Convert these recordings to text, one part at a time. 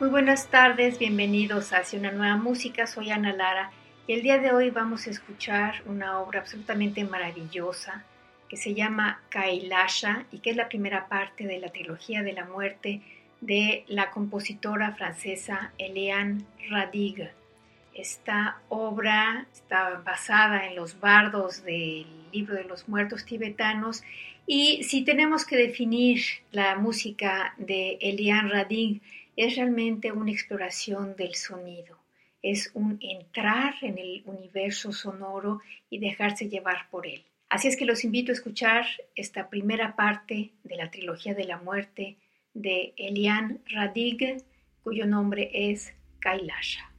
Muy buenas tardes, bienvenidos a Hacia una nueva música, soy Ana Lara y el día de hoy vamos a escuchar una obra absolutamente maravillosa que se llama Kailasha y que es la primera parte de la trilogía de la muerte de la compositora francesa Eliane Radig. Esta obra está basada en los bardos del libro de los muertos tibetanos y si tenemos que definir la música de Eliane Radig, es realmente una exploración del sonido, es un entrar en el universo sonoro y dejarse llevar por él. Así es que los invito a escuchar esta primera parte de la trilogía de la muerte de Elian Radig, cuyo nombre es Kailasha.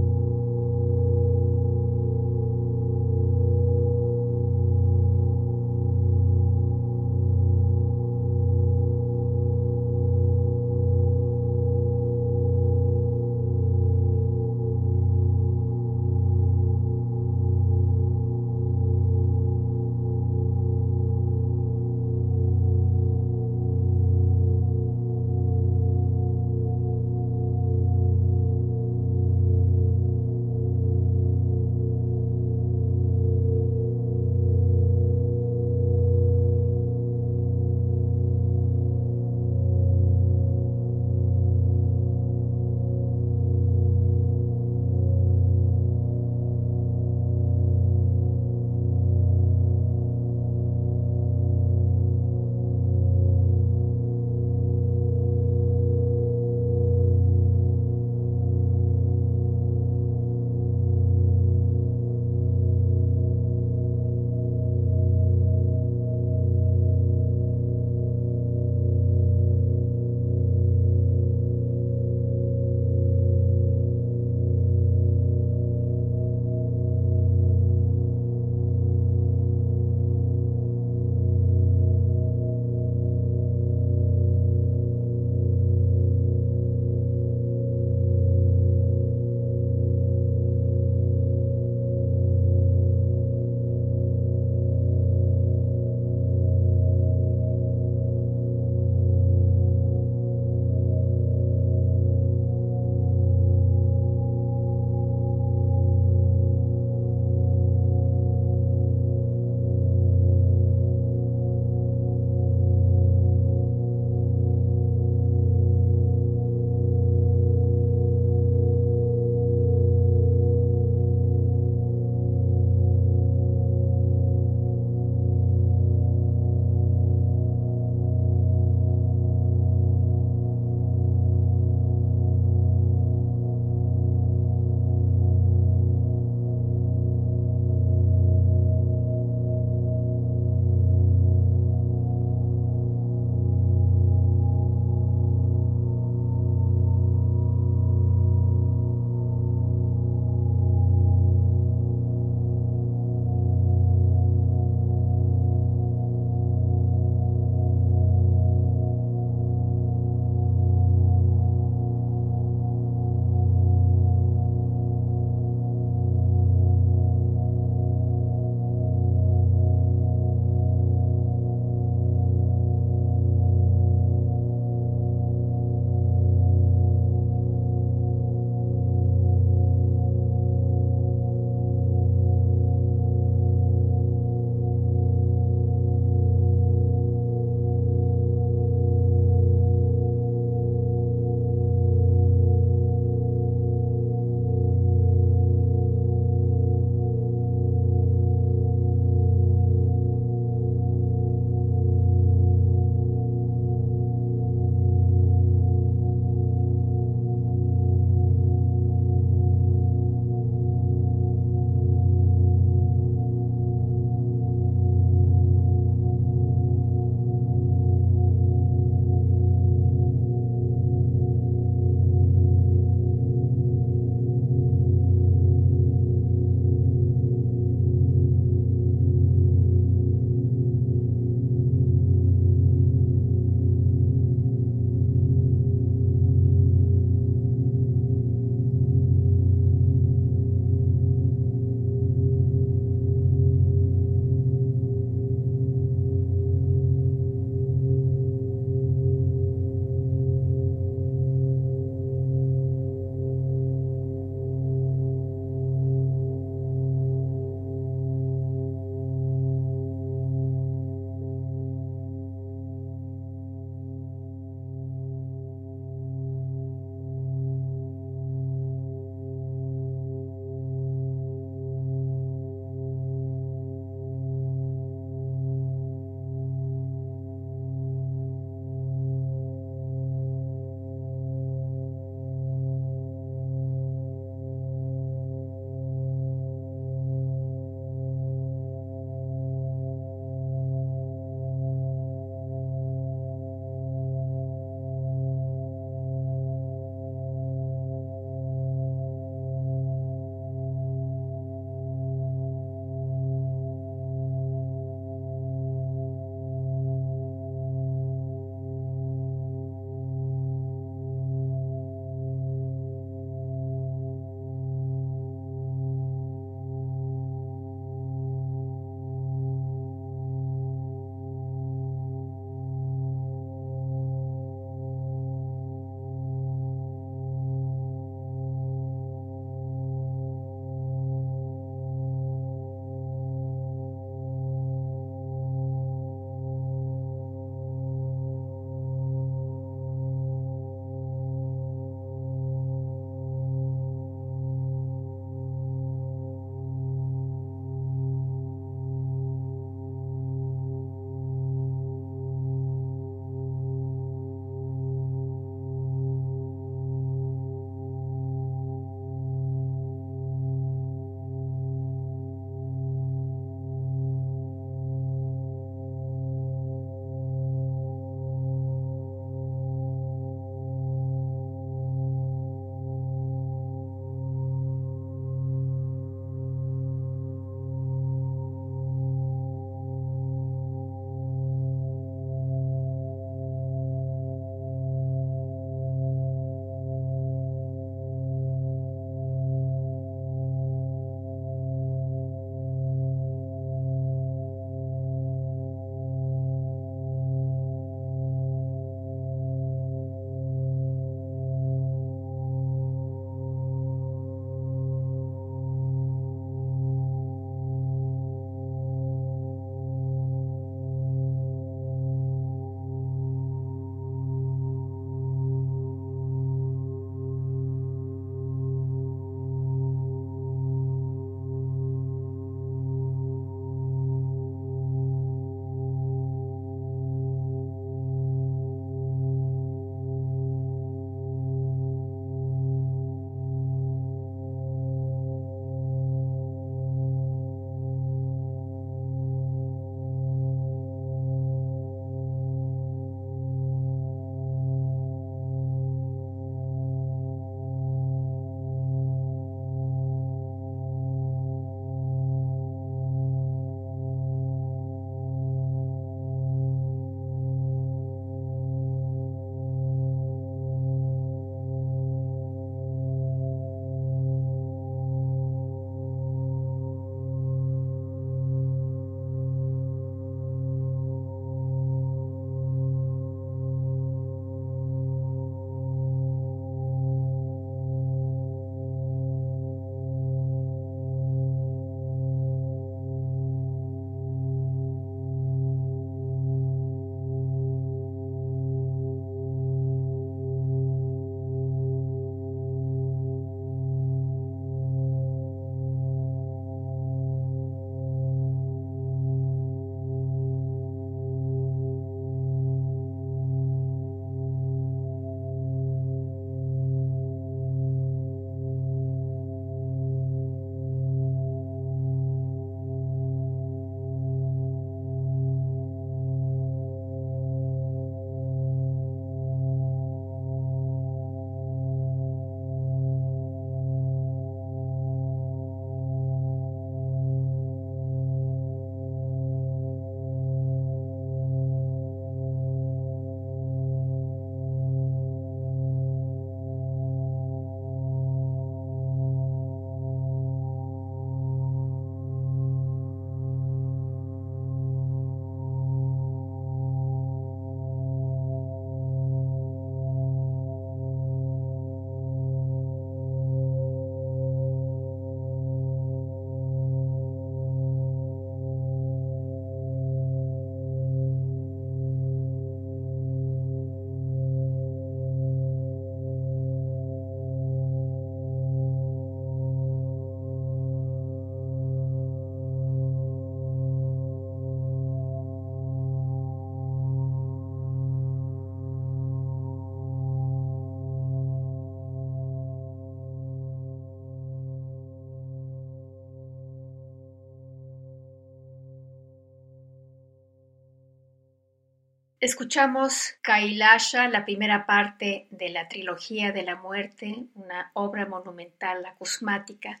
Escuchamos Kailasha, la primera parte de la trilogía de la muerte, una obra monumental acusmática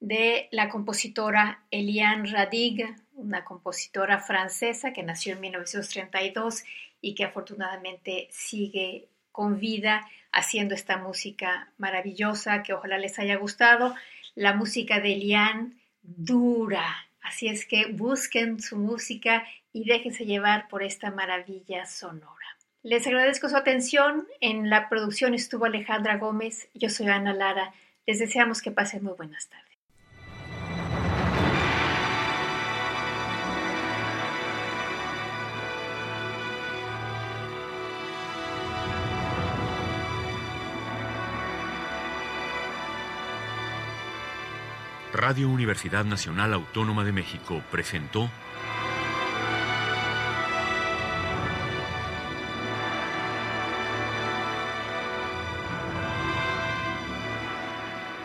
de la compositora Eliane Radig, una compositora francesa que nació en 1932 y que afortunadamente sigue con vida haciendo esta música maravillosa que ojalá les haya gustado. La música de Eliane dura, así es que busquen su música y déjense llevar por esta maravilla sonora. Les agradezco su atención. En la producción estuvo Alejandra Gómez. Yo soy Ana Lara. Les deseamos que pasen muy buenas tardes. Radio Universidad Nacional Autónoma de México presentó